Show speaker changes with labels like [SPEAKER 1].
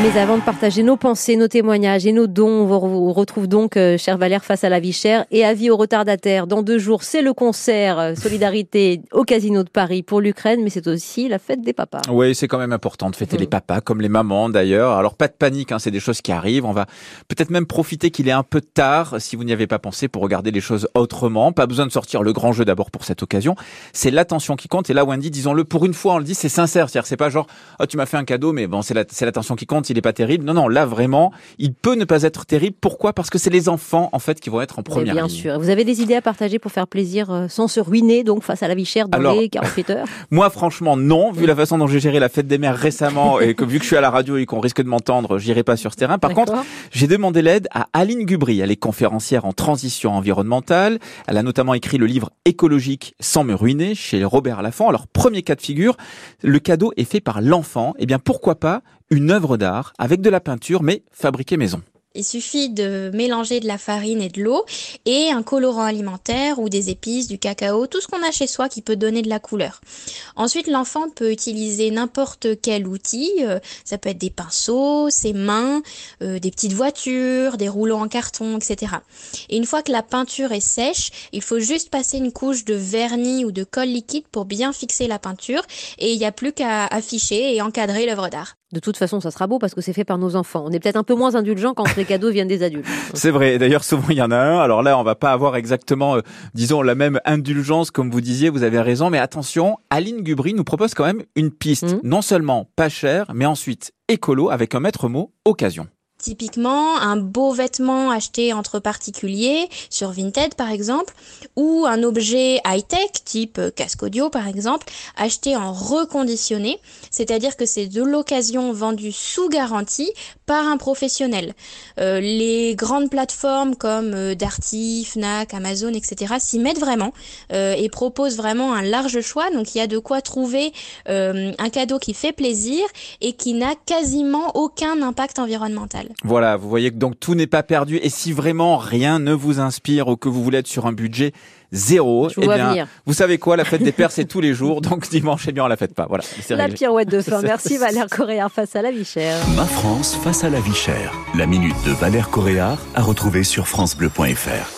[SPEAKER 1] Mais avant de partager nos pensées, nos témoignages et nos dons, on vous retrouve donc, euh, cher Valère, face à la vie chère et avis aux retardataires. Dans deux jours, c'est le concert euh, Solidarité au Casino de Paris pour l'Ukraine, mais c'est aussi la fête des papas.
[SPEAKER 2] Oui, c'est quand même important de fêter
[SPEAKER 1] Mhm.
[SPEAKER 2] les papas, comme les mamans d'ailleurs. Alors pas de panique, hein, c'est des choses qui arrivent. On va peut-être même profiter qu'il est un peu tard, si vous n'y avez pas pensé, pour regarder les choses autrement. Pas besoin de sortir le grand jeu d'abord pour cette occasion. C'est l'attention qui compte. Et là, Wendy, disons-le, pour une fois, on le dit, c'est sincère. C'est-à-dire, c'est pas genre, oh, tu m'as fait un cadeau, mais bon, c'est la- c'est l'attention qui compte. Il est pas terrible. Non, non, là vraiment, il peut ne pas être terrible. Pourquoi? Parce que c'est les enfants en fait qui vont être en première
[SPEAKER 1] bien
[SPEAKER 2] ligne.
[SPEAKER 1] sûr. Vous avez des idées à partager pour faire plaisir euh, sans se ruiner, donc face à la vie chère dans
[SPEAKER 2] Alors-
[SPEAKER 1] les 48 heures?
[SPEAKER 2] Moi, franchement, non. Vu la façon dont j'ai géré la fête des mères récemment et que vu que je suis à la radio et qu'on risque de m'entendre, j'irai pas sur ce terrain. Par contre, j'ai demandé l'aide à Aline Gubry. Elle est conférencière en transition environnementale. Elle a notamment écrit le livre Écologique sans me ruiner chez Robert Laffont. Alors, premier cas de figure, le cadeau est fait par l'enfant. Eh bien, pourquoi pas une œuvre d'art avec de la peinture, mais fabriquée maison.
[SPEAKER 3] Il suffit de mélanger de la farine et de l'eau et un colorant alimentaire ou des épices, du cacao, tout ce qu'on a chez soi qui peut donner de la couleur. Ensuite, l'enfant peut utiliser n'importe quel outil. euh, Ça peut être des pinceaux, ses mains, euh, des petites voitures, des rouleaux en carton, etc. Et une fois que la peinture est sèche, il faut juste passer une couche de vernis ou de colle liquide pour bien fixer la peinture et il n'y a plus qu'à afficher et encadrer l'œuvre d'art.
[SPEAKER 1] De toute façon, ça sera beau parce que c'est fait par nos enfants. On est peut-être un peu moins indulgent quand les cadeaux viennent des adultes.
[SPEAKER 2] C'est vrai. D'ailleurs, souvent, il y en a un. Alors là, on va pas avoir exactement, euh, disons, la même indulgence, comme vous disiez. Vous avez raison. Mais attention, Aline Gubry nous propose quand même une piste.
[SPEAKER 1] Mhm.
[SPEAKER 2] Non seulement pas chère, mais ensuite écolo avec un maître mot occasion.
[SPEAKER 3] Typiquement, un beau vêtement acheté entre particuliers, sur Vinted par exemple, ou un objet high-tech, type euh, casque audio par exemple, acheté en reconditionné, c'est-à-dire que c'est de l'occasion vendue sous garantie par un professionnel. Euh, les grandes plateformes comme euh, Darty, Fnac, Amazon, etc. s'y mettent vraiment euh, et proposent vraiment un large choix, donc il y a de quoi trouver euh, un cadeau qui fait plaisir et qui n'a quasiment aucun impact environnemental.
[SPEAKER 2] Voilà, vous voyez que donc tout n'est pas perdu. Et si vraiment rien ne vous inspire ou que vous voulez être sur un budget zéro, eh bien,
[SPEAKER 1] venir.
[SPEAKER 2] vous savez quoi, la fête des pères, c'est tous les jours. Donc dimanche, eh bien, on la fête pas. Voilà, c'est
[SPEAKER 1] La
[SPEAKER 2] réglé.
[SPEAKER 1] pirouette de fin. Merci Valère Coréard face à la vie chère.
[SPEAKER 4] Ma France face à la vie chère. La minute de Valère Coréard à retrouver sur francebleu.fr.